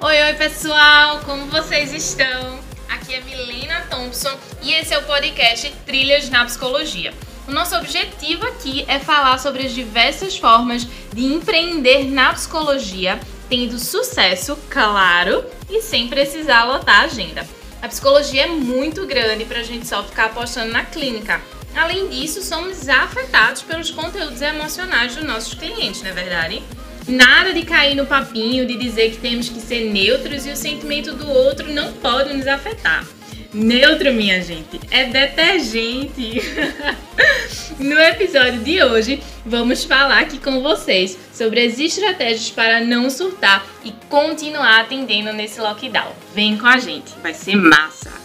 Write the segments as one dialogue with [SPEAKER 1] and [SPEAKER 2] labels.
[SPEAKER 1] Oi, oi pessoal, como vocês estão? Aqui é Milena Thompson e esse é o podcast Trilhas na Psicologia. O nosso objetivo aqui é falar sobre as diversas formas de empreender na psicologia, tendo sucesso, claro, e sem precisar lotar a agenda. A psicologia é muito grande para a gente só ficar apostando na clínica. Além disso, somos afetados pelos conteúdos emocionais dos nossos clientes, não é verdade? Nada de cair no papinho de dizer que temos que ser neutros e o sentimento do outro não pode nos afetar. Neutro, minha gente, é detergente. no episódio de hoje, vamos falar aqui com vocês sobre as estratégias para não surtar e continuar atendendo nesse lockdown. Vem com a gente, vai ser massa.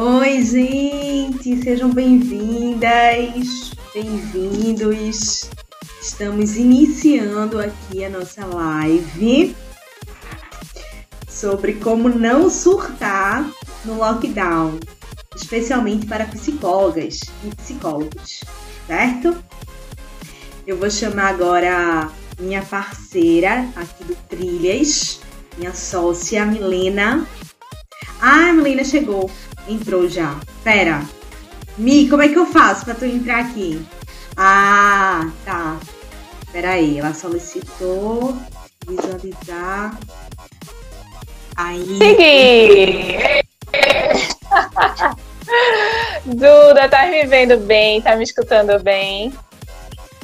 [SPEAKER 2] Oi, gente, sejam bem-vindas, bem-vindos. Estamos iniciando aqui a nossa live sobre como não surtar no lockdown, especialmente para psicólogas e psicólogos, certo? Eu vou chamar agora minha parceira aqui do Trilhas, minha sócia Milena. Ah, a Milena chegou. Entrou já. Pera. Mi, como é que eu faço pra tu entrar aqui? Ah, tá. Pera aí, ela solicitou visualizar. Aí.
[SPEAKER 3] Segui! Duda, tá me vendo bem? Tá me escutando bem?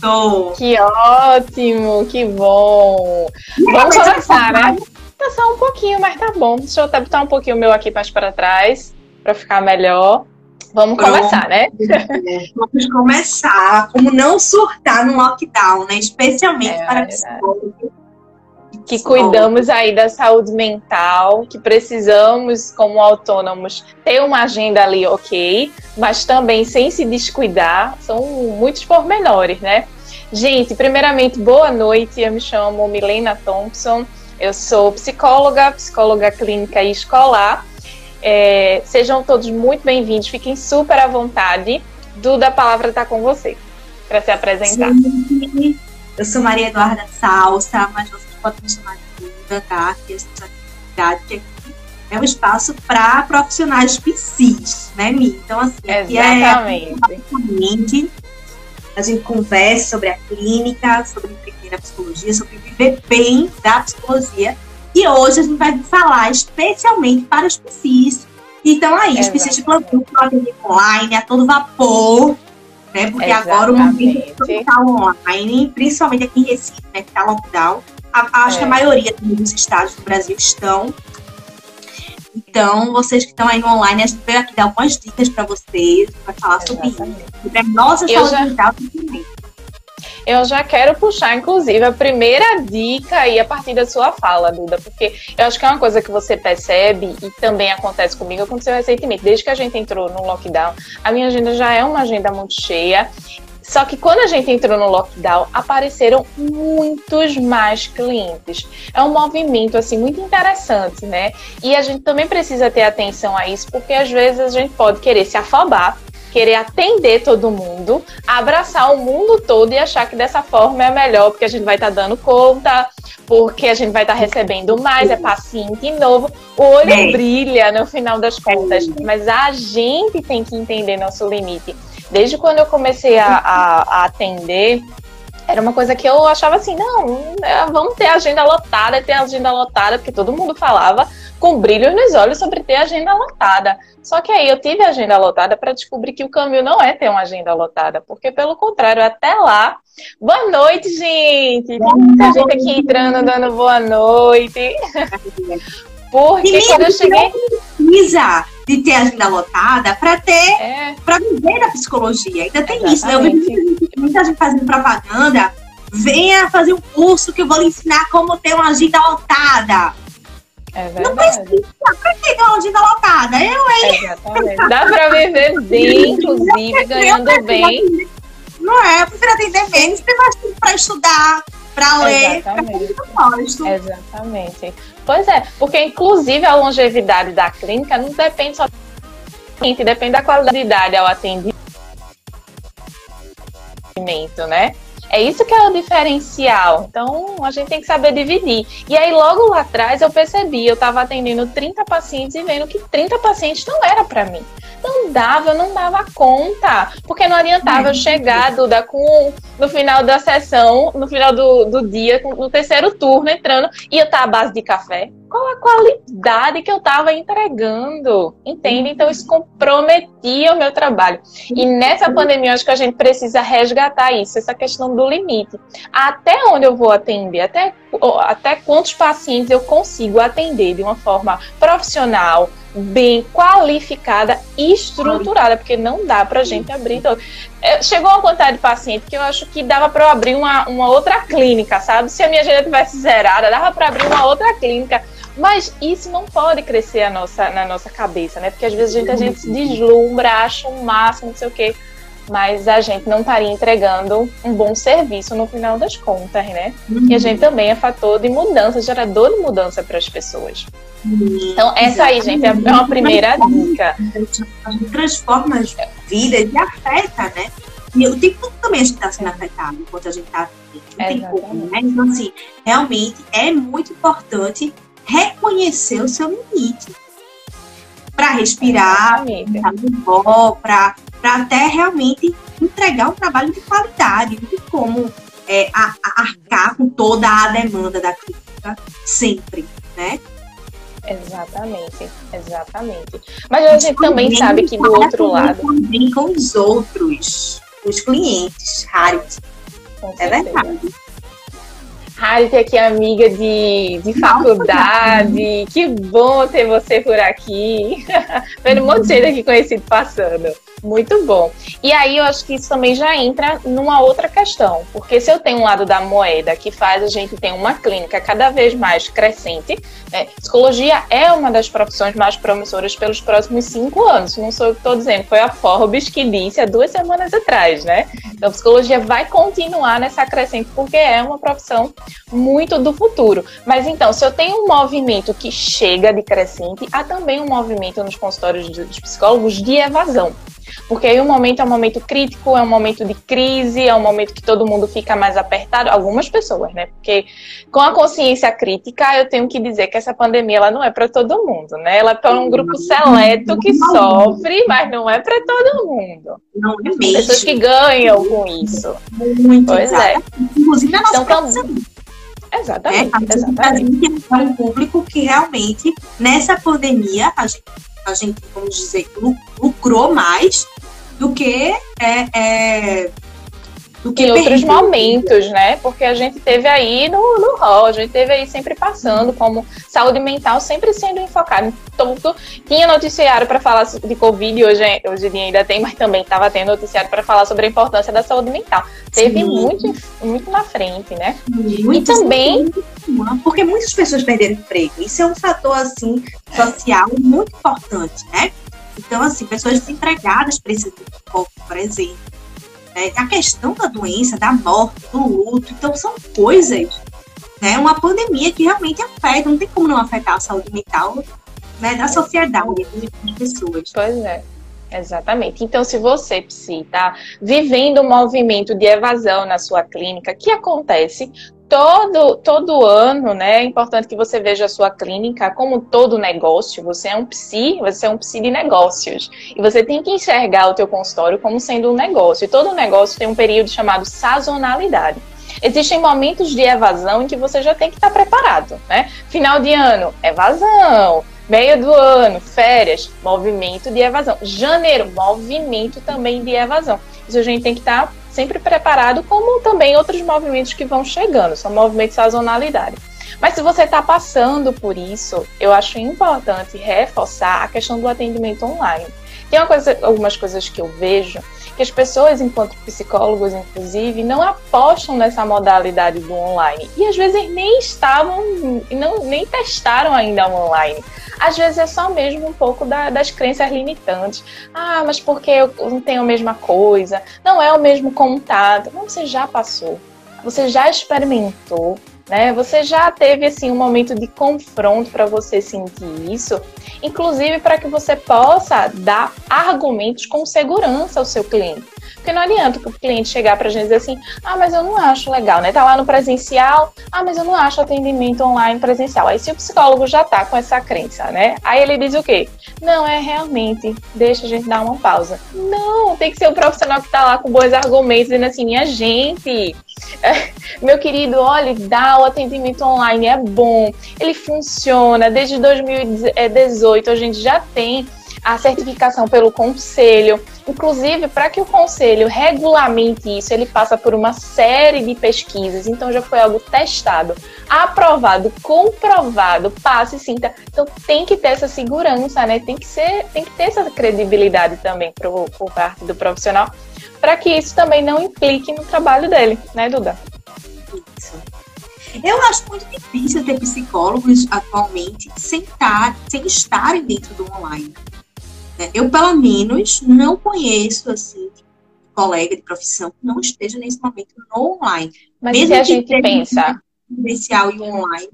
[SPEAKER 2] Tô.
[SPEAKER 3] Que ótimo, que bom. Vamos começar, né? Tá só um pouquinho, mas tá bom. Deixa eu botar um pouquinho o meu aqui mais para trás para ficar melhor. Vamos Pronto. começar, né?
[SPEAKER 2] Vamos começar. Como não surtar no lockdown, né? Especialmente é, para psicólogos.
[SPEAKER 3] Que cuidamos aí da saúde mental, que precisamos, como autônomos, ter uma agenda ali ok, mas também sem se descuidar. São muitos pormenores, né? Gente, primeiramente, boa noite. Eu me chamo Milena Thompson. Eu sou psicóloga, psicóloga clínica e escolar é, sejam todos muito bem-vindos, fiquem super à vontade. Duda, a palavra está com você para se apresentar.
[SPEAKER 2] Sim. Eu sou Maria Eduarda Salsa, mas vocês podem me chamar de Duda, tá? Que essa atividade aqui é um espaço para profissionais PCs, né, Mi? Então, assim, aqui
[SPEAKER 3] é
[SPEAKER 2] Exatamente. a gente conversa sobre a clínica, sobre a psicologia, sobre viver bem da psicologia e hoje a gente vai falar especialmente para os PCs que estão aí, os PCs de plantão online, a todo vapor, né? Porque Exatamente. agora o momento está online, principalmente aqui em Recife, né? Que está lockdown. A, acho é. que a é. maioria dos estados do Brasil estão. Então, vocês que estão aí no online, a gente veio aqui dar algumas dicas para vocês, para falar Exatamente. sobre isso, sobre a nossa saúde já... mental também.
[SPEAKER 3] Eu já quero puxar, inclusive, a primeira dica aí a partir da sua fala, Duda, porque eu acho que é uma coisa que você percebe e também acontece comigo, aconteceu recentemente, desde que a gente entrou no lockdown, a minha agenda já é uma agenda muito cheia. Só que quando a gente entrou no lockdown, apareceram muitos mais clientes. É um movimento assim muito interessante, né? E a gente também precisa ter atenção a isso, porque às vezes a gente pode querer se afobar querer atender todo mundo, abraçar o mundo todo e achar que dessa forma é melhor, porque a gente vai estar tá dando conta, porque a gente vai estar tá recebendo mais, é paciente novo. O olho é. brilha no final das contas, mas a gente tem que entender nosso limite. Desde quando eu comecei a, a, a atender, era uma coisa que eu achava assim, não, é, vamos ter agenda lotada, ter agenda lotada, porque todo mundo falava com brilhos nos olhos sobre ter agenda lotada. Só que aí eu tive agenda lotada para descobrir que o caminho não é ter uma agenda lotada, porque pelo contrário, até lá. Boa noite, gente! Tem muita gente aqui entrando, dando boa noite. Porque quando eu cheguei.
[SPEAKER 2] Precisa de ter agenda lotada para ter, é. para viver da psicologia. Ainda tem Exatamente. isso, né? Eu vi muita gente fazendo propaganda. Venha fazer um curso que eu vou lhe ensinar como ter uma agenda lotada.
[SPEAKER 3] É. Não precisa,
[SPEAKER 2] pra que uma agenda lotada? Eu,
[SPEAKER 3] hein? Exatamente. Dá pra viver bem, inclusive, ganhando bem.
[SPEAKER 2] Não é, eu prefiro atender menos, ter mais tempo pra estudar, pra ler.
[SPEAKER 3] Exatamente. Exatamente. Pois é, porque inclusive a longevidade da clínica não depende só depende da qualidade ao atendimento, né? É isso que é o diferencial. Então, a gente tem que saber dividir. E aí, logo lá atrás, eu percebi, eu estava atendendo 30 pacientes e vendo que 30 pacientes não era para mim. Não dava, eu não dava conta. Porque não adiantava eu chegar, Duda, com no final da sessão, no final do, do dia, no terceiro turno, entrando, e eu estar tá à base de café qual a qualidade que eu estava entregando, entende? Então isso comprometia o meu trabalho. E nessa pandemia, acho que a gente precisa resgatar isso, essa questão do limite. Até onde eu vou atender, até, até quantos pacientes eu consigo atender de uma forma profissional, bem qualificada e estruturada, porque não dá para a gente abrir. Então, chegou uma quantidade de paciente que eu acho que dava para eu abrir uma, uma outra clínica, sabe? Se a minha agenda tivesse zerada, dava para abrir uma outra clínica mas isso não pode crescer a nossa, na nossa cabeça, né? Porque às vezes a gente, a gente se deslumbra, acha um máximo, não sei o quê, mas a gente não estaria entregando um bom serviço no final das contas, né? Uhum. E a gente também é fator de mudança, gerador de mudança para as pessoas. Então, essa aí, gente, é uma primeira dica.
[SPEAKER 2] A gente transforma as vidas e afeta, né? E o tempo também a gente está sendo afetado enquanto a gente está não tem como, né? Então, assim, realmente é muito importante reconhecer o seu limite. Para respirar, para até realmente entregar um trabalho de qualidade. Não tem como é, a, a arcar com toda a demanda da clínica sempre, né?
[SPEAKER 3] Exatamente, exatamente. Mas a gente também sabe que do outro lado.
[SPEAKER 2] Também com os outros, os clientes, raros. É verdade.
[SPEAKER 3] Harry aqui amiga de, de faculdade. Que bom ter você por aqui. Vendo um monte de gente aqui conhecido passando. Muito bom. E aí eu acho que isso também já entra numa outra questão, porque se eu tenho um lado da moeda que faz a gente ter uma clínica cada vez mais crescente, né? psicologia é uma das profissões mais promissoras pelos próximos cinco anos. Não sou eu que estou dizendo, foi a Forbes que disse há duas semanas atrás, né? Então, psicologia vai continuar nessa crescente porque é uma profissão muito do futuro. Mas então, se eu tenho um movimento que chega de crescente, há também um movimento nos consultórios dos psicólogos de evasão. Porque aí o momento é um momento crítico, é um momento de crise, é um momento que todo mundo fica mais apertado, algumas pessoas, né? Porque com a consciência crítica, eu tenho que dizer que essa pandemia ela não é para todo mundo, né? Ela é para um grupo seleto que sofre, mas não é para todo mundo.
[SPEAKER 2] Não é mesmo.
[SPEAKER 3] Pessoas que ganham com isso.
[SPEAKER 2] Muito pois é. Inclusive na nossa então,
[SPEAKER 3] Exatamente. É, exatamente.
[SPEAKER 2] É um público que realmente, nessa pandemia, a gente a gente, vamos dizer, lucrou mais do que é, é
[SPEAKER 3] em outros momentos, né? Porque a gente teve aí no, no hall, a gente teve aí sempre passando como saúde mental sempre sendo enfocada. Então, tinha noticiário para falar de Covid, hoje, hoje em dia ainda tem, mas também estava tendo noticiário para falar sobre a importância da saúde mental. Teve muito, muito na frente, né?
[SPEAKER 2] Muito, e também. Porque muitas pessoas perderam emprego. Isso é um fator, assim, social muito importante, né? Então, assim, pessoas desempregadas precisam de pouco, por exemplo é, a questão da doença, da morte, do luto. Então, são coisas, né? Uma pandemia que realmente afeta, não tem como não afetar a saúde mental né, da sociedade, das pessoas.
[SPEAKER 3] Pois é. Exatamente. Então, se você, está vivendo um movimento de evasão na sua clínica, que acontece todo, todo ano, né? É importante que você veja a sua clínica como todo negócio. Você é um psi, você é um psi de negócios. E você tem que enxergar o teu consultório como sendo um negócio. E todo negócio tem um período chamado sazonalidade. Existem momentos de evasão em que você já tem que estar preparado, né? Final de ano, evasão. Meio do ano, férias, movimento de evasão. Janeiro, movimento também de evasão. Isso a gente tem que estar sempre preparado, como também outros movimentos que vão chegando, são movimentos sazonalidade. Mas se você está passando por isso, eu acho importante reforçar a questão do atendimento online. Tem coisa, algumas coisas que eu vejo que as pessoas, enquanto psicólogos, inclusive, não apostam nessa modalidade do online. E às vezes nem estavam, não, nem testaram ainda o online. Às vezes é só mesmo um pouco da, das crenças limitantes. Ah, mas porque eu não tenho a mesma coisa? Não é o mesmo contato. Não, você já passou. Você já experimentou né? Você já teve assim um momento de confronto para você sentir isso. Inclusive para que você possa dar argumentos com segurança ao seu cliente. Porque não adianta o cliente chegar para a gente e dizer assim, ah, mas eu não acho legal, né? Tá lá no presencial, ah, mas eu não acho atendimento online presencial. Aí se o psicólogo já tá com essa crença, né? Aí ele diz o quê? Não, é realmente, deixa a gente dar uma pausa. Não, tem que ser o profissional que tá lá com bons argumentos, dizendo assim, minha gente, meu querido, olha, dá o atendimento online, é bom, ele funciona, desde 2018 a gente já tem a certificação pelo conselho. Inclusive, para que o conselho regulamente isso, ele passa por uma série de pesquisas. Então, já foi algo testado, aprovado, comprovado, passe sinta. Então, tem que ter essa segurança, né? Tem que ser, tem que ter essa credibilidade também pro, por parte do profissional, para que isso também não implique no trabalho dele, né, Duda?
[SPEAKER 2] Isso. Eu acho muito difícil ter psicólogos atualmente sem, sem estarem dentro do online. Né? Eu, pelo menos, não conheço, assim, colega de profissão que não esteja nesse momento no online.
[SPEAKER 3] Mas Mesmo se a gente pensa...
[SPEAKER 2] Presencial e online.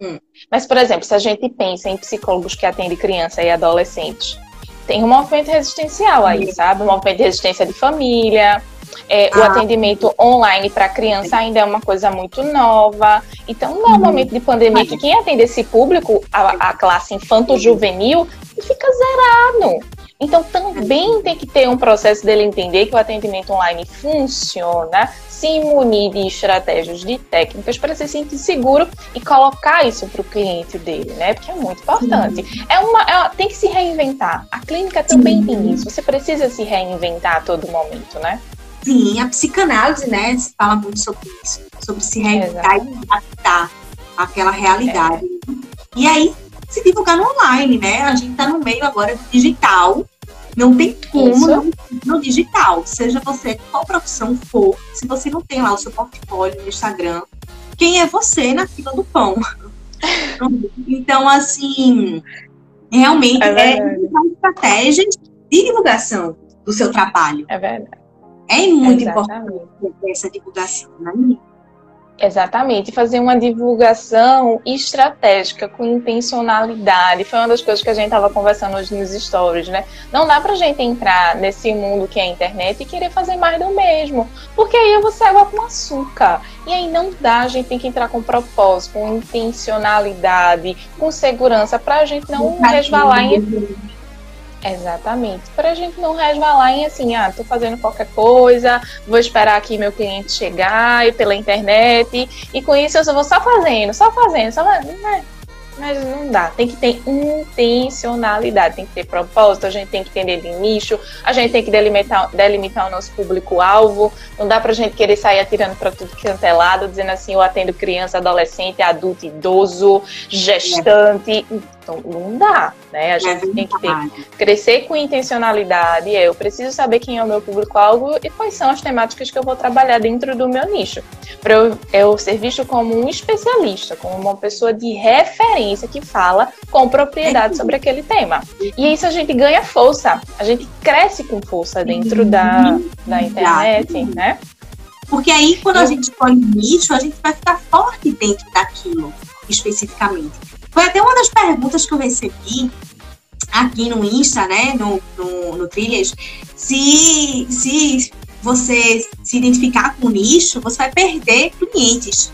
[SPEAKER 3] Hum. Mas, por exemplo, se a gente pensa em psicólogos que atendem criança e adolescentes, tem um movimento resistencial aí, Sim. sabe? Um movimento de resistência de família, é, ah. O atendimento online para criança ainda é uma coisa muito nova. Então, no momento de pandemia, que quem atende esse público, a, a classe infanto-juvenil, fica zerado. Então, também tem que ter um processo dele entender que o atendimento online funciona, se munir de estratégias, de técnicas para se sentir seguro e colocar isso para o cliente dele, né? Porque é muito importante. É uma, é, tem que se reinventar. A clínica também Sim. tem isso. Você precisa se reinventar a todo momento, né?
[SPEAKER 2] Sim, a psicanálise, né, se fala muito sobre isso, sobre se reinventar e adaptar àquela realidade. É. E aí, se divulgar no online, né? A gente está no meio agora do digital. Não tem como não, no digital. Seja você qual profissão for, se você não tem lá o seu portfólio no Instagram, quem é você na fila do pão? então, assim, realmente é, é uma estratégia de divulgação do seu trabalho.
[SPEAKER 3] É verdade.
[SPEAKER 2] É muito Exatamente. importante essa divulgação, né?
[SPEAKER 3] Exatamente, fazer uma divulgação estratégica com intencionalidade. Foi uma das coisas que a gente estava conversando hoje nos stories, né? Não dá pra gente entrar nesse mundo que é a internet e querer fazer mais do mesmo, porque aí eu vou ser água com açúcar. E aí não dá, a gente tem que entrar com propósito, com intencionalidade, com segurança, para a gente não resvalar em Exatamente. Para a gente não resvalar em assim, ah, tô fazendo qualquer coisa, vou esperar aqui meu cliente chegar e pela internet, e com isso eu só vou só fazendo, só fazendo, só fazendo. Né? Mas não dá. Tem que ter intencionalidade, tem que ter propósito, a gente tem que entender de nicho, a gente tem que delimitar, delimitar o nosso público-alvo. Não dá pra gente querer sair atirando para tudo que é lado, dizendo assim, eu atendo criança, adolescente, adulto, idoso, gestante. Então, não dá, né? A gente é tem que ter, crescer com intencionalidade. É, eu preciso saber quem é o meu público-alvo e quais são as temáticas que eu vou trabalhar dentro do meu nicho. Para eu, eu ser visto como um especialista, como uma pessoa de referência que fala com propriedade sobre aquele tema. E isso a gente ganha força, a gente cresce com força dentro da, da internet, né?
[SPEAKER 2] Porque aí, quando a gente escolhe nicho, a gente vai ficar forte dentro daquilo, especificamente. Foi até uma das perguntas que eu recebi aqui no Insta, né, no, no, no Trilhas, se, se você se identificar com o nicho, você vai perder clientes.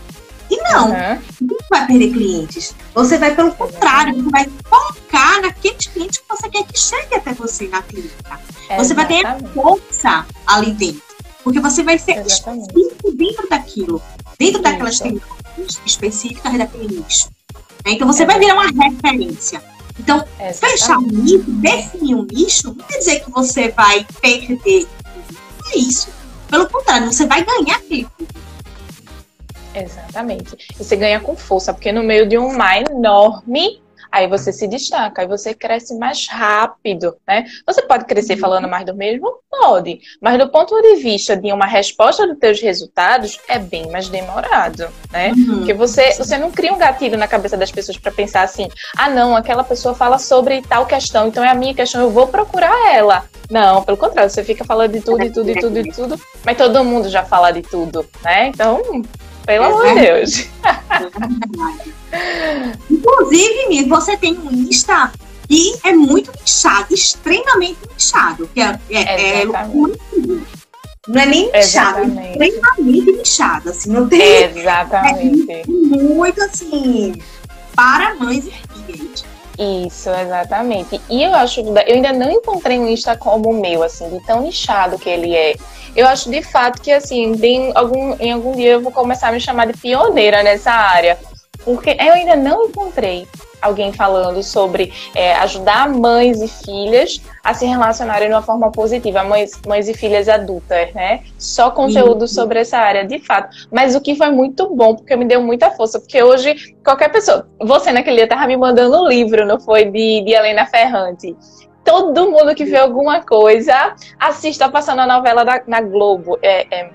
[SPEAKER 2] E não, uhum. não vai perder clientes. Você vai, pelo contrário, você vai focar naqueles clientes que você quer que chegue até você na clínica. Você vai ter força ali dentro. Porque você vai ser específico dentro daquilo, dentro daquelas tendências específicas daquele nicho. Né? Então você é vai virar uma referência. Então, fechar um nicho, definir um nicho, não quer dizer que você vai perder. Não é isso. Pelo contrário, você vai ganhar aquele
[SPEAKER 3] Exatamente. Você ganha com força, porque no meio de um mar enorme aí você se destaca, aí você cresce mais rápido, né? Você pode crescer uhum. falando mais do mesmo? Pode, mas do ponto de vista de uma resposta dos teus resultados, é bem mais demorado, né? Uhum. Porque você, você não cria um gatilho na cabeça das pessoas para pensar assim, ah não, aquela pessoa fala sobre tal questão, então é a minha questão, eu vou procurar ela. Não, pelo contrário, você fica falando de tudo, e tudo, e tudo, e tudo, mas todo mundo já fala de tudo, né? Então, pelo é amor de Deus.
[SPEAKER 2] Inclusive, você tem um Insta E é muito nichado, extremamente nichado. Que é, é, é não é nem nichado, é extremamente nichado. Assim, não tem.
[SPEAKER 3] Exatamente.
[SPEAKER 2] É muito assim, para mães e filhas.
[SPEAKER 3] Isso, exatamente. E eu acho, eu ainda não encontrei um Insta como o meu, assim, de tão nichado que ele é. Eu acho de fato que, assim, em algum, em algum dia eu vou começar a me chamar de pioneira nessa área. Porque eu ainda não encontrei alguém falando sobre é, ajudar mães e filhas a se relacionarem de uma forma positiva, mães, mães e filhas adultas, né? Só conteúdo sobre essa área, de fato. Mas o que foi muito bom, porque me deu muita força, porque hoje qualquer pessoa, você naquele dia tava me mandando um livro, não foi? De, de Helena Ferrante. Todo mundo que vê alguma coisa, assista passando a novela da, na Globo. É, é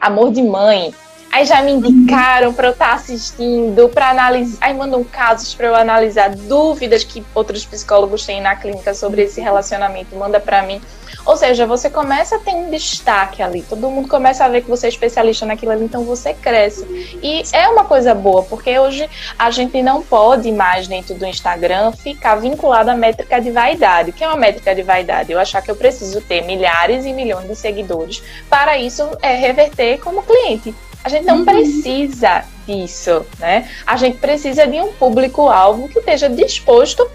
[SPEAKER 3] Amor de Mãe Aí já me indicaram para eu estar tá assistindo, para analisar. Aí mandam casos para eu analisar dúvidas que outros psicólogos têm na clínica sobre esse relacionamento, manda para mim. Ou seja, você começa a ter um destaque ali, todo mundo começa a ver que você é especialista naquilo ali, então você cresce. E é uma coisa boa, porque hoje a gente não pode mais, dentro do Instagram, ficar vinculado à métrica de vaidade. O que é uma métrica de vaidade? Eu achar que eu preciso ter milhares e milhões de seguidores para isso é reverter como cliente. A gente não uhum. precisa disso, né? A gente precisa de um público-alvo que esteja disposto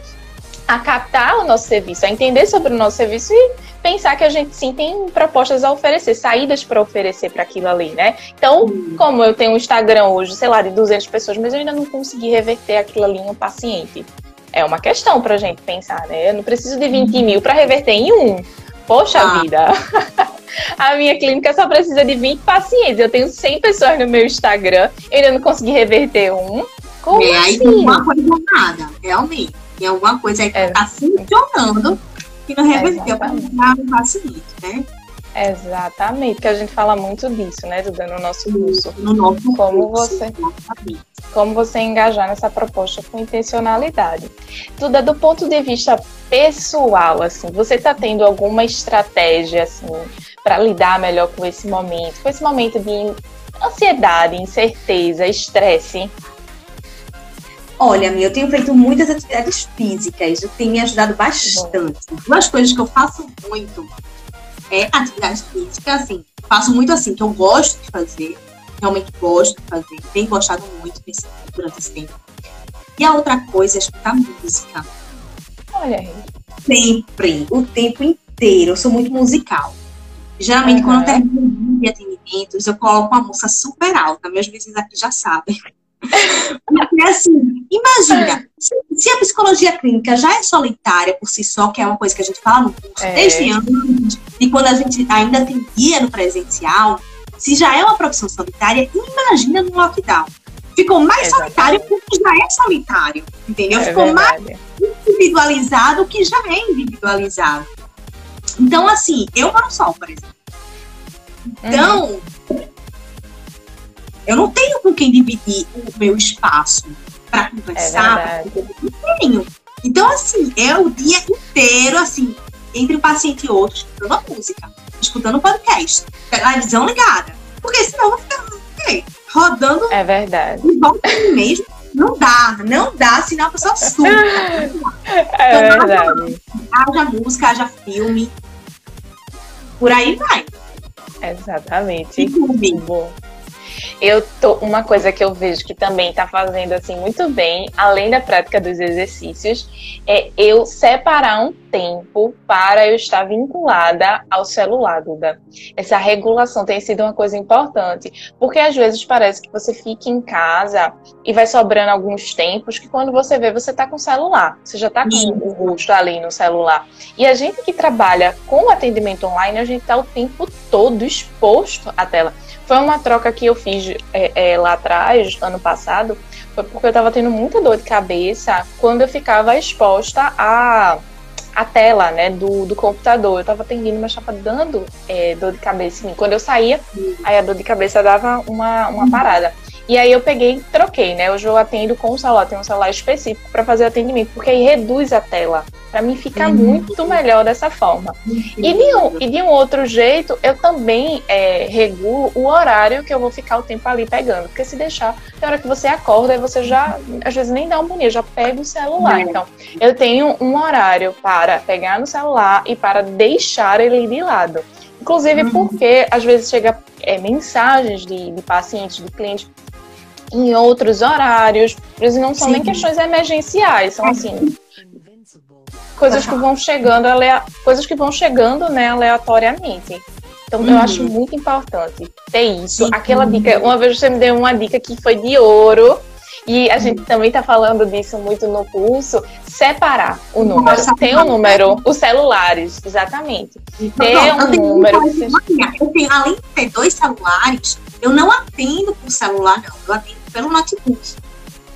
[SPEAKER 3] a captar o nosso serviço, a entender sobre o nosso serviço e pensar que a gente sim tem propostas a oferecer, saídas para oferecer para aquilo ali, né? Então, uhum. como eu tenho um Instagram hoje, sei lá, de 200 pessoas, mas eu ainda não consegui reverter aquilo ali em um paciente. É uma questão para a gente pensar, né? Eu não preciso de 20 uhum. mil para reverter em um. Poxa ah. vida! A minha clínica só precisa de 20 pacientes. Eu tenho 100 pessoas no meu Instagram. Eu ainda não consegui reverter um. Como é, assim?
[SPEAKER 2] aí tem alguma coisa errada, realmente. Tem alguma coisa aí que é. tá funcionando que não reverteu para o paciente, né?
[SPEAKER 3] Exatamente, que a gente fala muito disso, né, Duda, no nosso curso.
[SPEAKER 2] No nosso
[SPEAKER 3] como curso, você, como você engajar nessa proposta com intencionalidade. Duda, do ponto de vista pessoal, assim, você está tendo alguma estratégia, assim, para lidar melhor com esse momento, com esse momento de ansiedade, incerteza, estresse?
[SPEAKER 2] Olha, eu tenho feito muitas atividades físicas, o que tem me ajudado bastante. Duas coisas que eu faço muito é atividade física, assim, faço muito assim, que eu gosto de fazer, realmente gosto de fazer, tenho gostado muito nesse, durante esse tempo. E a outra coisa é escutar música.
[SPEAKER 3] Olha aí.
[SPEAKER 2] Sempre, o tempo inteiro. Eu sou muito musical. Geralmente, uhum. quando eu termino de atendimentos, eu coloco uma música super alta. Meus vizinhos aqui já sabem. Porque, assim, imagina, se, se, a psicologia clínica já é solitária por si só, que é uma coisa que a gente fala no curso é. desde antes, e quando a gente ainda tem guia no presencial, se já é uma profissão solitária, imagina no lockdown. Ficou mais Exatamente. solitário porque já é solitário, entendeu? É Ficou verdade. mais individualizado que já é individualizado. Então, assim, eu moro só, por exemplo. Então, uhum. eu não tenho com quem dividir o meu espaço para conversar. É não tenho. Então, assim, é o dia inteiro, assim, entre um paciente e outro, escutando a música, escutando o podcast, televisão ligada. Porque senão eu vou ficar rodando.
[SPEAKER 3] É verdade.
[SPEAKER 2] Em volta mesmo. Não dá, não dá, senão a pessoa surta.
[SPEAKER 3] É então, verdade.
[SPEAKER 2] Haja música, haja filme. Por aí vai.
[SPEAKER 3] Exatamente. Muito bom. Eu tô uma coisa que eu vejo que também está fazendo assim muito bem, além da prática dos exercícios, é eu separar um tempo para eu estar vinculada ao celular, Duda. Essa regulação tem sido uma coisa importante, porque às vezes parece que você fica em casa e vai sobrando alguns tempos que quando você vê, você está com o celular. Você já está com o rosto ali no celular. E a gente que trabalha com atendimento online, a gente está o tempo todo exposto à tela. Foi uma troca que eu fiz é, é, lá atrás, ano passado, foi porque eu estava tendo muita dor de cabeça quando eu ficava exposta a a tela né, do, do computador. Eu estava atendendo, mas estava dando é, dor de cabeça em mim. Quando eu saía, aí a dor de cabeça dava uma, uma parada. E aí eu peguei e troquei, né? Hoje eu atendo com o celular, tenho um celular específico para fazer atendimento, porque aí reduz a tela. Para mim fica uhum. muito melhor dessa forma. E de, um, e de um outro jeito, eu também é, regulo o horário que eu vou ficar o tempo ali pegando. Porque se deixar, na hora que você acorda, você já, às vezes nem dá um bonito, já pega o celular. É. Então, eu tenho um horário para pegar no celular e para deixar ele de lado. Inclusive uhum. porque às vezes chega é, mensagens de, de pacientes, de clientes em outros horários, eles não são Sim. nem questões emergenciais, são assim coisas que vão chegando, coisas que vão chegando, né, aleatoriamente. Então uhum. eu acho muito importante ter isso. Sim. Aquela dica, uma vez você me deu uma dica que foi de ouro. E a gente também está falando disso muito no curso, separar o número. Nossa, tem um número, os celulares, exatamente. Então, ter um número.
[SPEAKER 2] Eu tenho, além de ter dois celulares, eu não atendo por celular, não. Eu atendo pelo notebook.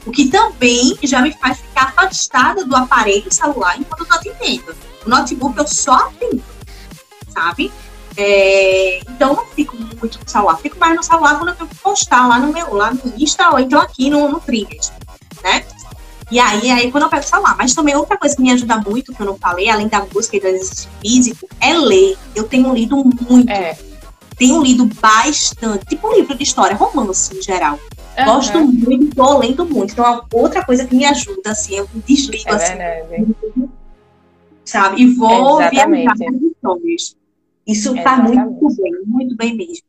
[SPEAKER 2] O que também já me faz ficar afastada do aparelho celular enquanto eu tô atendendo. O notebook eu só atendo, sabe? É, então eu não fico muito no celular, fico mais no celular quando eu tenho que postar lá no meu, lá no Insta ou então aqui no, no Triggers, né? E aí, aí quando eu pego o celular. Mas também outra coisa que me ajuda muito, que eu não falei, além da música e do exercício físico, é ler. Eu tenho lido muito. É. Tenho lido bastante, tipo um livro de história, romance em geral. Uhum. Gosto muito, tô lendo muito. Então, é outra coisa que me ajuda, assim, eu me desligo, é assim. Sabe? E vou Exatamente. viajar nas histórias. Isso está muito bem, muito bem mesmo.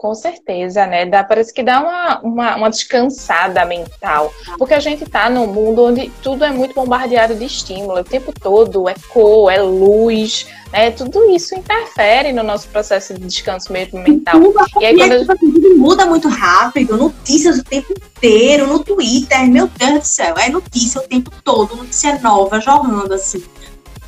[SPEAKER 3] Com certeza, né? Dá, parece que dá uma, uma, uma descansada mental. Porque a gente está num mundo onde tudo é muito bombardeado de estímulo. O tempo todo é cor, é luz, né? Tudo isso interfere no nosso processo de descanso mesmo mental.
[SPEAKER 2] Tudo, e aí, quando... Tipo assim, tudo muda muito rápido, notícias o tempo inteiro, no Twitter, meu Deus do céu, é notícia o tempo todo, notícia nova, jorrando assim.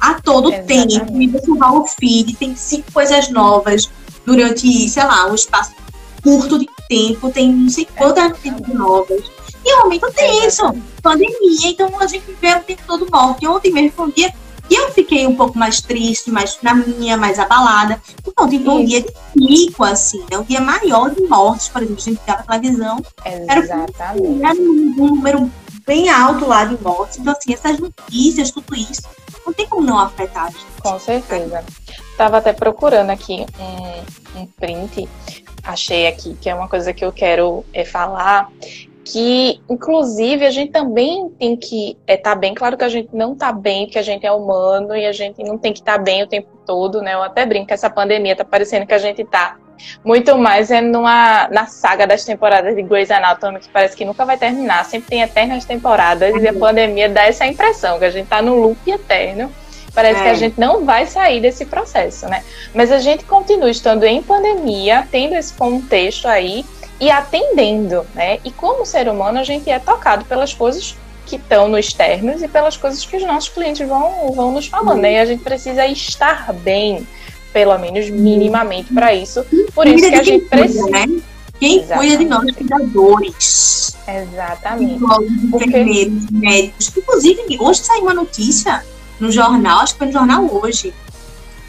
[SPEAKER 2] A todo Exatamente. tempo, e você vai o feed, tem cinco coisas novas durante, sei lá, um espaço curto de tempo, tem não sei quantas notícias novas. E o momento tenso, pandemia, então a gente vê o tempo todo morte. Ontem mesmo foi um dia que eu fiquei um pouco mais triste, mais na minha, mais abalada. Então, tem um dia de pico, assim, né? Um dia maior de mortes, por exemplo, a gente ficava na televisão.
[SPEAKER 3] Exatamente.
[SPEAKER 2] Era um, um número bem alto lá de mortes. Então, assim, essas notícias, tudo isso, não tem como não afetar a gente.
[SPEAKER 3] Com certeza. Estava até procurando aqui um, um print achei aqui, que é uma coisa que eu quero é, falar, que inclusive a gente também tem que estar é, tá bem claro que a gente não está bem, que a gente é humano e a gente não tem que estar tá bem o tempo todo, né? Eu até brinco que essa pandemia tá parecendo que a gente está muito mais é numa, na saga das temporadas de Grey's Anatomy, que parece que nunca vai terminar, sempre tem eternas temporadas, e a pandemia dá essa impressão, que a gente está no loop eterno. Parece é. que a é. gente não vai sair desse processo, né? Mas a gente continua estando em pandemia, tendo esse contexto aí e atendendo, né? E como ser humano, a gente é tocado pelas coisas que estão no externos e pelas coisas que os nossos clientes vão, vão nos falando, né? E a gente precisa estar bem, pelo menos minimamente, para isso. Por isso que a gente precisa. Né?
[SPEAKER 2] Quem Exatamente. cuida de nós, cuidadores.
[SPEAKER 3] Exatamente.
[SPEAKER 2] Enfermeiros, médicos. Inclusive, hoje saiu uma notícia no jornal, acho que foi no jornal hoje,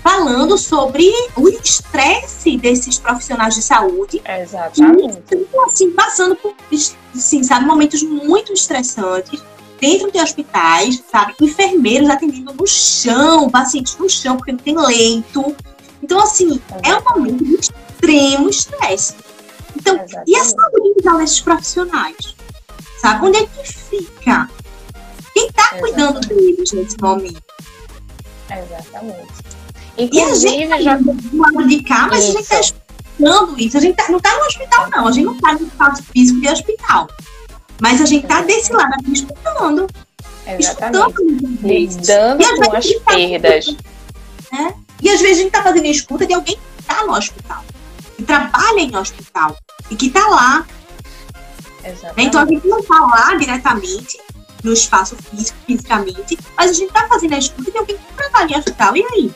[SPEAKER 2] falando sobre o estresse desses profissionais de saúde.
[SPEAKER 3] Exatamente.
[SPEAKER 2] E, assim, passando por, assim, sabe, momentos muito estressantes dentro de hospitais, sabe, enfermeiros atendendo no chão, pacientes no chão porque não tem leito. Então, assim, Exatamente. é um momento de extremo estresse. Então, Exatamente. e a saúde mental desses profissionais? Sabe, onde é que fica? Quem está cuidando deles nesse momento?
[SPEAKER 3] Exatamente.
[SPEAKER 2] Inclusive, e a gente já... do de cá, mas isso. a gente está escutando isso. A gente tá, não está no hospital, não. A gente não está no espaço físico de hospital. Mas a gente está desse lado aqui escutando.
[SPEAKER 3] Exatamente. Lidando com as tá perdas.
[SPEAKER 2] Né? E às vezes a gente está fazendo escuta de alguém que está no hospital, que trabalha em hospital e que está lá. Exatamente. Então a gente não está lá diretamente, no espaço físico, fisicamente, mas a gente está fazendo a escuta de alguém que trabalha hospital, e aí?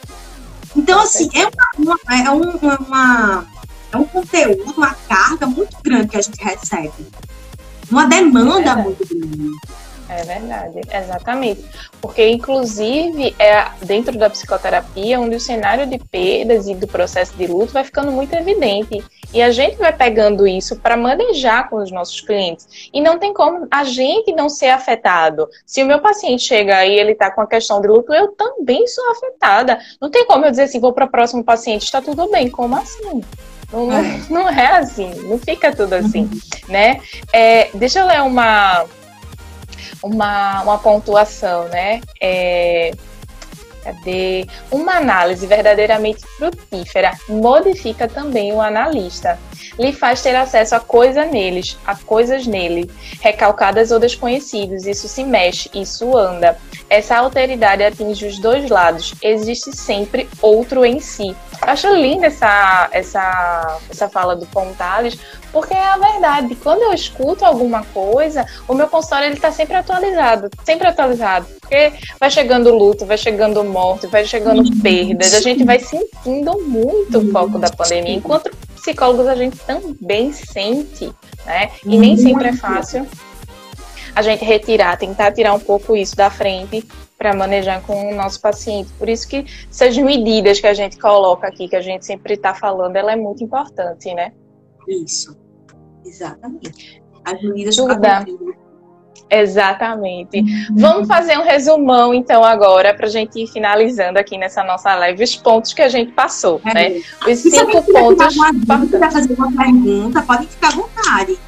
[SPEAKER 2] Então, assim, é, uma, uma, é, um, uma, é um conteúdo, uma carga muito grande que a gente recebe. Uma demanda é. muito grande.
[SPEAKER 3] É verdade, exatamente. Porque, inclusive, é dentro da psicoterapia onde o cenário de perdas e do processo de luto vai ficando muito evidente. E a gente vai pegando isso para manejar com os nossos clientes. E não tem como a gente não ser afetado. Se o meu paciente chega aí ele está com a questão de luto, eu também sou afetada. Não tem como eu dizer assim, vou para o próximo paciente, está tudo bem. Como assim? Não, é. não é assim, não fica tudo assim, uhum. né? É, deixa eu ler uma, uma, uma pontuação, né? É, Cadê? Uma análise verdadeiramente frutífera modifica também o analista. Lhe faz ter acesso a coisa neles, a coisas nele, recalcadas ou desconhecidas. Isso se mexe, isso anda. Essa alteridade atinge os dois lados. Existe sempre outro em si. Acho linda essa, essa, essa fala do Pontales, porque é a verdade. Quando eu escuto alguma coisa, o meu consultório está sempre atualizado, sempre atualizado. Porque vai chegando luto, vai chegando morte, vai chegando perdas, a gente vai sentindo muito o foco da pandemia. Enquanto psicólogos a gente também sente, né? E nem sempre é fácil a gente retirar, tentar tirar um pouco isso da frente para manejar com o nosso paciente. Por isso que essas medidas que a gente coloca aqui, que a gente sempre está falando, ela é muito importante, né?
[SPEAKER 2] Isso, exatamente. As medidas
[SPEAKER 3] Duda. Exatamente. Vamos fazer um resumão, então, agora, para a gente ir finalizando aqui nessa nossa live, os pontos que a gente passou, é. né? Os cinco pontos.
[SPEAKER 2] Se quiser fazer uma pergunta, pode ficar à vontade.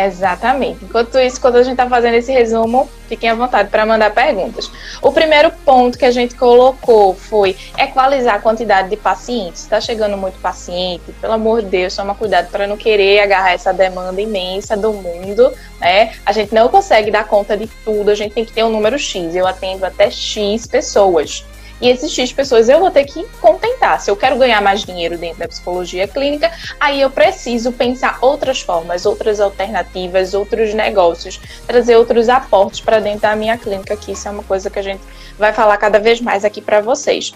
[SPEAKER 3] Exatamente. Enquanto isso, quando a gente está fazendo esse resumo, fiquem à vontade para mandar perguntas. O primeiro ponto que a gente colocou foi equalizar a quantidade de pacientes. Está chegando muito paciente, pelo amor de Deus, toma cuidado para não querer agarrar essa demanda imensa do mundo, né? A gente não consegue dar conta de tudo, a gente tem que ter um número X. Eu atendo até X pessoas. E esses X pessoas eu vou ter que contentar. Se eu quero ganhar mais dinheiro dentro da psicologia clínica, aí eu preciso pensar outras formas, outras alternativas, outros negócios, trazer outros aportes para dentro da minha clínica, que isso é uma coisa que a gente vai falar cada vez mais aqui para vocês.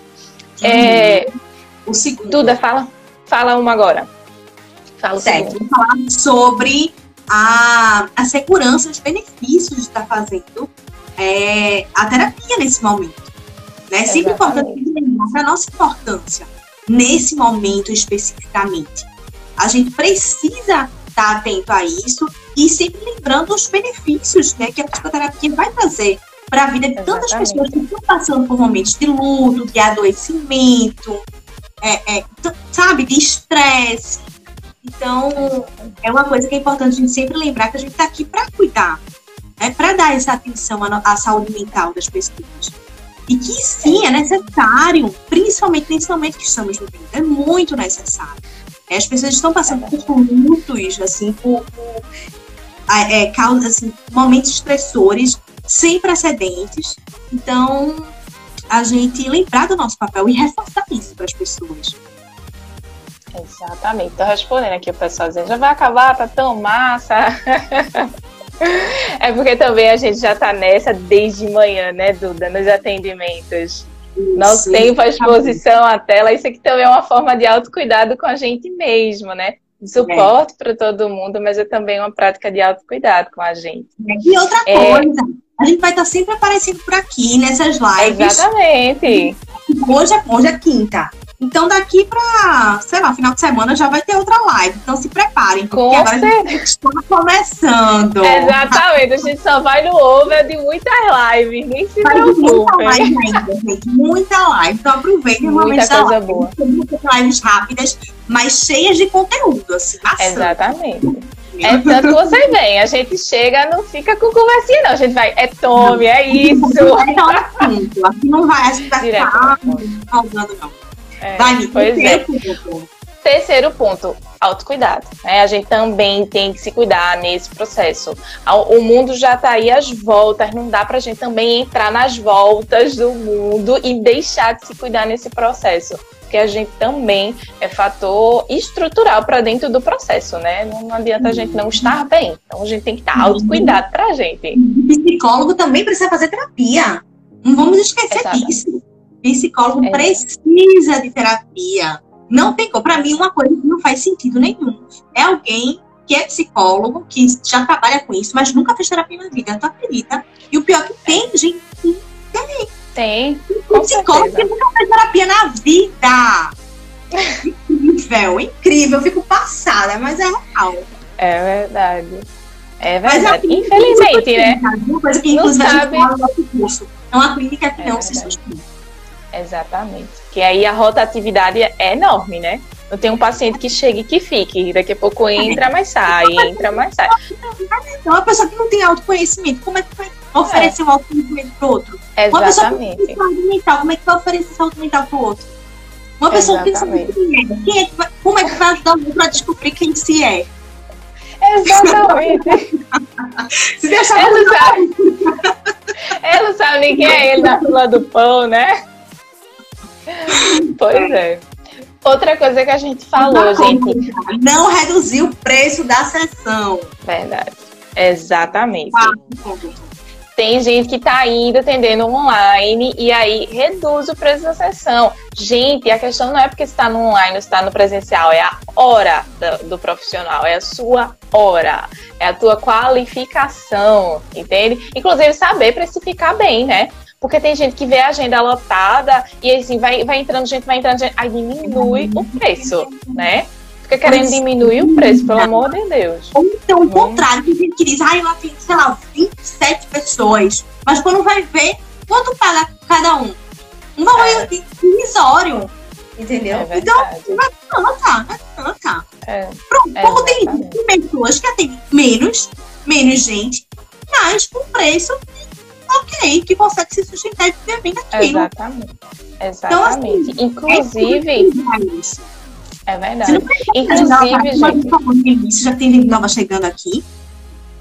[SPEAKER 3] Uhum. É, o segundo. Duda, fala, fala uma agora.
[SPEAKER 2] Fala certo. Vou falar sobre a, a segurança, os benefícios de estar fazendo é, a terapia nesse momento. Né? É sempre importante lembrar a nossa importância nesse momento especificamente. A gente precisa estar atento a isso e sempre lembrando os benefícios né, que a psicoterapia vai trazer para a vida de tantas Exatamente. pessoas que estão passando por momentos de luto, de adoecimento, é, é, sabe, de estresse. Então, é uma coisa que é importante a gente sempre lembrar que a gente está aqui para cuidar, né, para dar essa atenção à, à saúde mental das pessoas. E que sim, é necessário, principalmente nesse momento que estamos vivendo, é muito necessário. É, as pessoas estão passando por lutos, assim, por, por é, causa, assim, momentos estressores sem precedentes. Então, a gente lembrar do nosso papel e reforçar isso para as pessoas.
[SPEAKER 3] Exatamente. Estou respondendo aqui o pessoal dizendo, já vai acabar, tá tão massa. É porque também a gente já está nessa desde manhã, né, Duda, nos atendimentos. Nosso tempo à exposição à tela, isso aqui também é uma forma de autocuidado com a gente mesmo, né? Suporte é. para todo mundo, mas é também uma prática de autocuidado com a gente.
[SPEAKER 2] E outra é... coisa, a gente vai estar sempre aparecendo por aqui nessas lives.
[SPEAKER 3] Exatamente.
[SPEAKER 2] Hoje é, hoje é quinta. Então, daqui para, sei lá, final de semana já vai ter outra live. Então, se preparem, porque Com agora certeza. a gente está começando.
[SPEAKER 3] Exatamente, a gente só vai no over de muitas lives, nem se vai preocupe.
[SPEAKER 2] Muita live ainda, gente, muita live. Então, aproveitem
[SPEAKER 3] momento da live. boa.
[SPEAKER 2] lives rápidas, mas cheias de conteúdo, assim,
[SPEAKER 3] bastante. Exatamente. É tanto que você vem, a gente chega, não fica com conversinha, não. A gente vai, é tome, é isso.
[SPEAKER 2] É um Aqui não vai, a gente vai ficar falando, não.
[SPEAKER 3] É, vai, pois é. Ponto. Terceiro ponto, autocuidado. Né? A gente também tem que se cuidar nesse processo. O mundo já está aí às voltas, não dá para a gente também entrar nas voltas do mundo e deixar de se cuidar nesse processo. Porque a gente também é fator estrutural para dentro do processo, né? Não, não adianta a gente não estar bem. Então a gente tem que estar autocuidado para a gente.
[SPEAKER 2] O psicólogo também precisa fazer terapia. Não vamos esquecer Exato. disso. Psicólogo é. precisa de terapia. Não tem como. Para mim, uma coisa que não faz sentido nenhum. É alguém que que é psicólogo, que já trabalha com isso, mas nunca fez terapia na vida, tu acredita? E o pior é que tem gente que tem.
[SPEAKER 3] Tem.
[SPEAKER 2] Um psicólogo que nunca fez terapia na vida. incrível, incrível. Eu fico passada, mas é real.
[SPEAKER 3] É verdade. É verdade. Infelizmente, né?
[SPEAKER 2] Uma coisa que, inclusive, a gente curso. É uma clínica que é não verdade. se sustenta.
[SPEAKER 3] Exatamente. Que aí a rotatividade é enorme, né? Não tem um paciente que chegue e que fique. Daqui a pouco entra, mas sai, entra, mas sai.
[SPEAKER 2] Então, uma pessoa que não tem autoconhecimento, como é que vai oferecer é. um autoconhecimento para o outro?
[SPEAKER 3] Exatamente.
[SPEAKER 2] Uma pessoa tem saúde mental, como é que vai oferecer saúde mental para o outro? Uma pessoa não sabe quem é, quem é que vai, como é que vai ajudar o outro a descobrir quem se é?
[SPEAKER 3] Exatamente.
[SPEAKER 2] Se deixar
[SPEAKER 3] ele, não sabe, ele não sabe nem quem é ele na fila do pão, né? Pois é. Outra coisa que a gente falou, não, gente.
[SPEAKER 2] Não reduzir o preço da sessão.
[SPEAKER 3] Verdade. Exatamente. Tem gente que está ainda atendendo online e aí reduz o preço da sessão. Gente, a questão não é porque está no online ou está no presencial, é a hora do, do, profissional, é a sua hora, é a tua qualificação, entende? Inclusive saber precificar bem, né? Porque tem gente que vê a agenda lotada e assim, vai, vai entrando gente, vai entrando gente, aí diminui o preço, né? Fica querendo diminuir o preço, pelo amor de Deus.
[SPEAKER 2] Ou então o hum. contrário, tem gente que diz, ah, eu atendo, sei lá, 27 pessoas. Mas quando vai ver, quanto paga cada um? Um valor é. irrisório. Entendeu?
[SPEAKER 3] É então,
[SPEAKER 2] não adianta, não adianta.
[SPEAKER 3] É.
[SPEAKER 2] Pronto, é como tem pessoas que atendem menos, menos gente, mas com preço ok, que consegue se sustentar e viver bem aquilo.
[SPEAKER 3] Exatamente. Exatamente. Então, assim, Inclusive. É, é verdade. Inclusive, gente.
[SPEAKER 2] Isso já tem gente nova chegando aqui.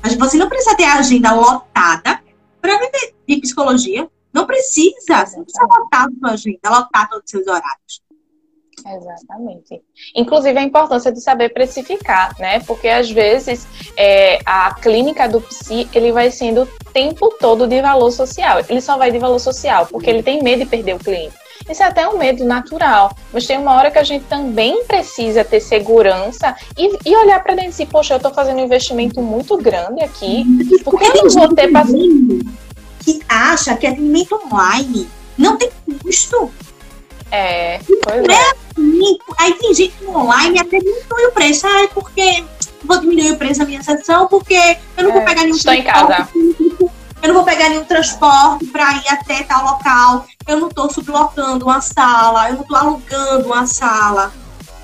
[SPEAKER 2] Mas você não precisa ter a agenda lotada para viver de psicologia. Não precisa. Você não precisa lotar a sua agenda, lotar todos os seus horários.
[SPEAKER 3] Exatamente. Inclusive a importância de saber precificar, né? Porque às vezes é, a clínica do psi ele vai sendo o tempo todo de valor social. Ele só vai de valor social porque ele tem medo de perder o cliente. Isso é até um medo natural, mas tem uma hora que a gente também precisa ter segurança e, e olhar para dentro e si, poxa, eu estou fazendo um investimento muito grande aqui, porque eu não vou ter
[SPEAKER 2] paciente. Que acha que atendimento online não tem custo.
[SPEAKER 3] É, pois é. é.
[SPEAKER 2] Aí tem gente no online até diminui o preço. Ah, é porque vou diminuir o preço da minha sessão, porque eu não é, vou pegar nenhum
[SPEAKER 3] estou em casa.
[SPEAKER 2] Eu não vou pegar nenhum transporte para ir até tal local. Eu não estou sublocando uma sala, eu não estou alugando uma sala.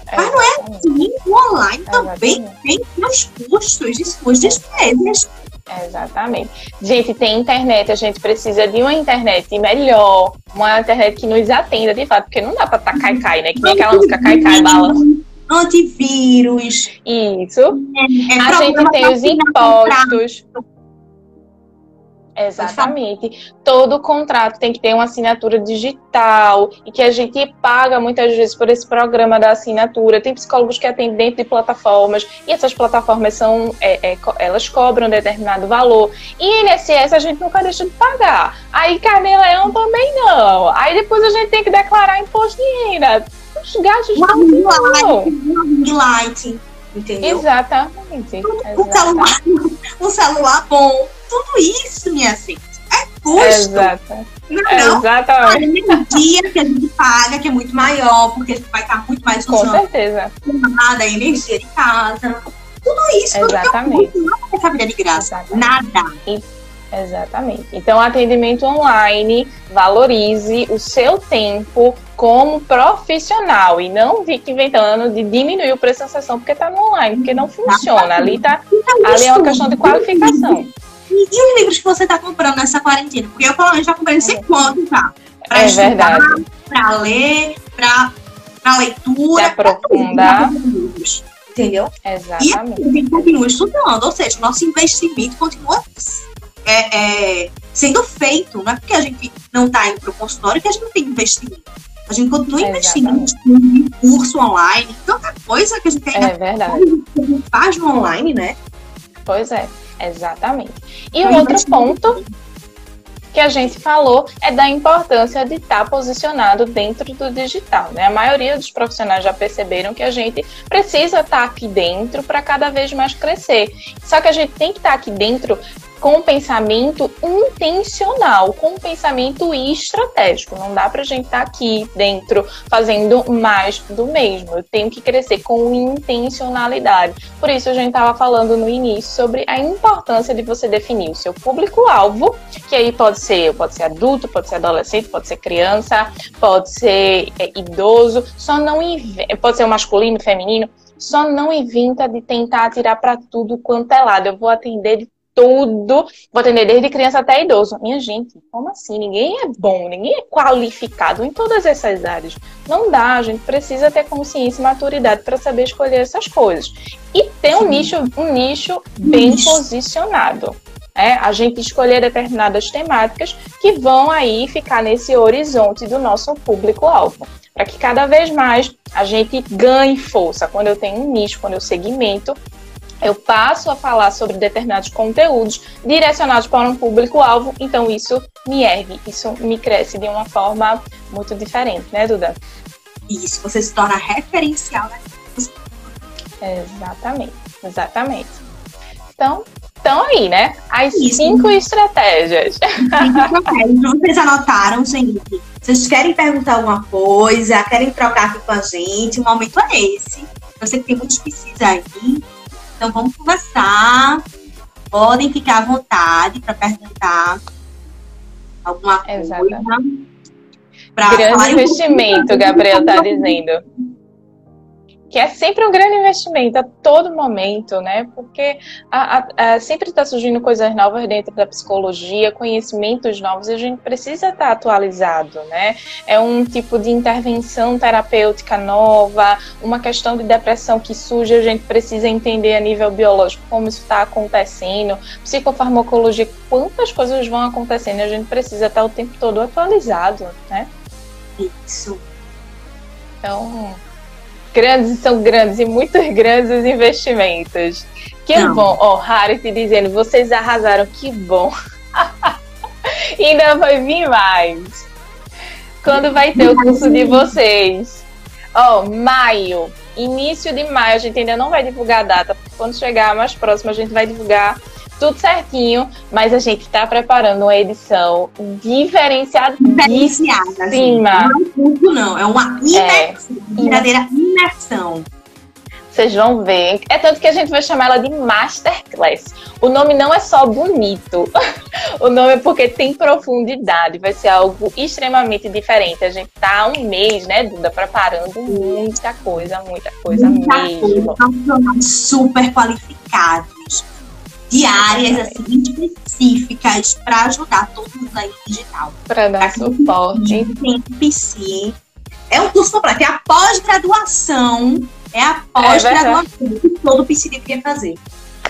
[SPEAKER 2] É, Mas não é assim. O online também tem seus custos, suas despesas.
[SPEAKER 3] Exatamente. Gente, tem internet, a gente precisa de uma internet melhor, uma internet que nos atenda de fato, porque não dá pra estar tá cai-cai, né? Que nem aquela música cai-cai, bala.
[SPEAKER 2] Antivírus.
[SPEAKER 3] Isso. É, é a gente tem os impostos. Exatamente. Todo contrato tem que ter uma assinatura digital e que a gente paga muitas vezes por esse programa da assinatura. Tem psicólogos que atendem dentro de plataformas e essas plataformas são, é, é, elas cobram determinado valor. E INSS a gente nunca deixa de pagar. Aí Carne Leão também não. Aí depois a gente tem que declarar imposto de renda. Os gastos
[SPEAKER 2] de light, entendeu?
[SPEAKER 3] Exatamente.
[SPEAKER 2] Um celular, um celular bom tudo isso, minha gente, é custo.
[SPEAKER 3] Exato.
[SPEAKER 2] Não, não.
[SPEAKER 3] Exatamente.
[SPEAKER 2] A energia que a gente paga, que é muito maior, porque a gente vai estar muito mais
[SPEAKER 3] Com certeza.
[SPEAKER 2] Nada, energia de casa. Tudo isso.
[SPEAKER 3] Exatamente.
[SPEAKER 2] Tudo não é de graça. Exatamente. Nada.
[SPEAKER 3] Exatamente. Então, atendimento online, valorize o seu tempo como profissional e não fique inventando de diminuir o preço da sessão porque está no online, porque não funciona. Ali, tá, ali é uma questão de qualificação.
[SPEAKER 2] E, os livros que você está comprando nessa quarentena? Porque eu, pelo menos, já comprei não sei quanto já. Para
[SPEAKER 3] é estudar,
[SPEAKER 2] para ler, para leitura.
[SPEAKER 3] Se aprofundar.
[SPEAKER 2] Entendeu?
[SPEAKER 3] Exatamente. E
[SPEAKER 2] a gente continua estudando, ou seja, o nosso investimento continua é, é, sendo feito. Não é porque a gente não está indo para o consultório que a gente não tem investimento. A gente continua investindo em curso online, tanta coisa que a gente
[SPEAKER 3] ainda é verdade.
[SPEAKER 2] faz no online, né?
[SPEAKER 3] Pois é. Exatamente. E o outro ponto. que a gente falou é da importância de estar tá posicionado dentro do digital. Né? A maioria dos profissionais já perceberam que a gente precisa estar tá aqui dentro para cada vez mais crescer. Só que a gente tem que estar tá aqui dentro com pensamento intencional, com pensamento estratégico. Não dá para a gente estar tá aqui dentro fazendo mais do mesmo. Eu tenho que crescer com intencionalidade. Por isso a gente estava falando no início sobre a importância de você definir o seu público-alvo, que aí pode ser, pode ser adulto, pode ser adolescente, pode ser criança, pode ser é, idoso, só não pode ser masculino, feminino, só não inventa de tentar atirar para tudo quanto é lado. Eu vou atender de tudo, vou atender desde criança até idoso. Minha gente, como assim? Ninguém é bom, ninguém é qualificado em todas essas áreas. Não dá, a gente precisa ter consciência e maturidade para saber escolher essas coisas. E ter um nicho, um nicho bem nicho. posicionado. É, a gente escolher determinadas temáticas que vão aí ficar nesse horizonte do nosso público-alvo. Para que cada vez mais a gente ganhe força. Quando eu tenho um nicho, quando eu segmento, eu passo a falar sobre determinados conteúdos direcionados para um público-alvo, então isso me ergue, isso me cresce de uma forma muito diferente, né, Duda?
[SPEAKER 2] Isso, você se torna referencial, né?
[SPEAKER 3] Exatamente, exatamente. Então, estão aí, né? As isso. cinco estratégias.
[SPEAKER 2] Vocês anotaram, gente? Vocês querem perguntar alguma coisa, querem trocar aqui com a gente, o momento é esse. Eu sei que tem muitos PCs aí, então vamos conversar. Podem ficar à vontade para perguntar alguma coisa. Exatamente.
[SPEAKER 3] Grande investimento, um Gabriel está dizendo que é sempre um grande investimento a todo momento, né? Porque a, a, a, sempre está surgindo coisas novas dentro da psicologia, conhecimentos novos, e a gente precisa estar tá atualizado, né? É um tipo de intervenção terapêutica nova, uma questão de depressão que surge, a gente precisa entender a nível biológico como isso está acontecendo, psicofarmacologia, quantas coisas vão acontecendo, a gente precisa estar tá o tempo todo atualizado, né?
[SPEAKER 2] Isso.
[SPEAKER 3] Então, grandes são grandes e muito grandes os investimentos. Que Não. bom, ó, oh, Harry te dizendo, vocês arrasaram, que bom. Ainda vai vir mais. Quando vai ter o curso de vocês? Ó, oh, maio, início de maio, a gente ainda não vai divulgar a data, porque quando chegar mais próximo a gente vai divulgar tudo certinho, mas a gente está preparando uma edição diferenciada.
[SPEAKER 2] Diferenciada. Sim. Não é um curso, não. É uma é. imersão. É, verdadeira imersão.
[SPEAKER 3] Vocês vão ver. É tanto que a gente vai chamar ela de Masterclass. O nome não é só bonito. o nome é porque tem profundidade. Vai ser algo extremamente diferente. A gente tá há um mês, né, Duda, preparando muita coisa, muita coisa muita mesmo.
[SPEAKER 2] Coisa, super qualificados de áreas assim, específicas para ajudar todo mundo aí no digital.
[SPEAKER 3] Para dar suporte.
[SPEAKER 2] Tem PC. É um curso completo, é a pós-graduação. É a pós-graduação é que todo PC deveria fazer.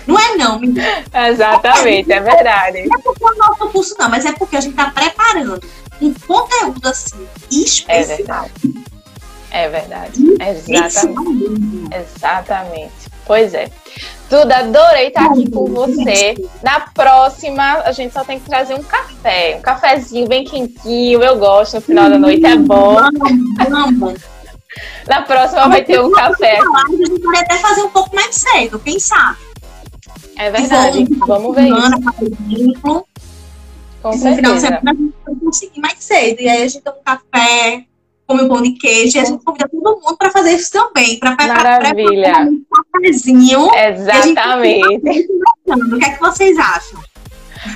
[SPEAKER 2] Não é não, menina.
[SPEAKER 3] Exatamente, é verdade.
[SPEAKER 2] Não é porque é o nosso curso não, mas é porque a gente está preparando um conteúdo assim especial.
[SPEAKER 3] É verdade. É verdade. Exatamente. Exatamente. Pois é. Duda, adorei estar aqui com você. Na próxima, a gente só tem que trazer um café. Um cafezinho bem quentinho. Eu gosto no final da noite, é bom. Na próxima vai ter um café.
[SPEAKER 2] A gente pode até fazer um pouco mais cedo, quem sabe?
[SPEAKER 3] É verdade. Vamos ver semana, isso.
[SPEAKER 2] Com certeza. No final de semana a gente vai conseguir mais cedo. E aí a gente tem um café, come um pão de queijo e a gente convida todo mundo para fazer isso também. Para
[SPEAKER 3] preparar um
[SPEAKER 2] cafezinho.
[SPEAKER 3] Exatamente.
[SPEAKER 2] O que é que vocês acham?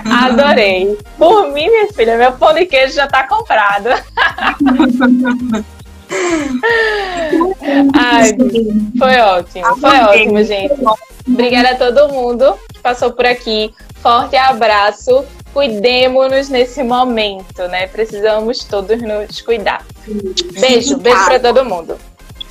[SPEAKER 3] Adorei. Por mim, minha filha, meu pão de queijo já está comprado. Ai, foi ótimo, foi ótimo, gente. Obrigada a todo mundo que passou por aqui. Forte abraço cuidemos-nos nesse momento, né? Precisamos todos nos cuidar. Beijo, beijo para todo mundo.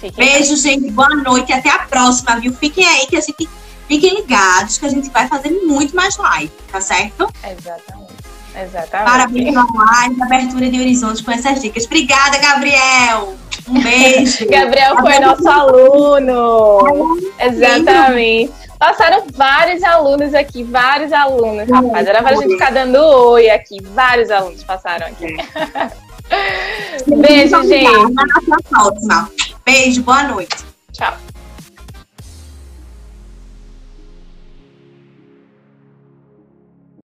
[SPEAKER 2] Fiquem beijo, gente. Boa noite até a próxima, viu? Fiquem aí que a gente fiquem ligados que a gente vai fazer muito mais live, tá certo?
[SPEAKER 3] Exatamente. Exatamente.
[SPEAKER 2] Parabéns pela live, abertura de horizontes com essas dicas. Obrigada, Gabriel. Um beijo.
[SPEAKER 3] Gabriel foi nosso aluno. Exatamente. Passaram vários alunos aqui, vários alunos, rapaz. Era pra gente ficar dando oi aqui. Vários alunos passaram aqui. Beijo, gente.
[SPEAKER 2] Até a próxima. Beijo, boa noite.
[SPEAKER 3] Tchau.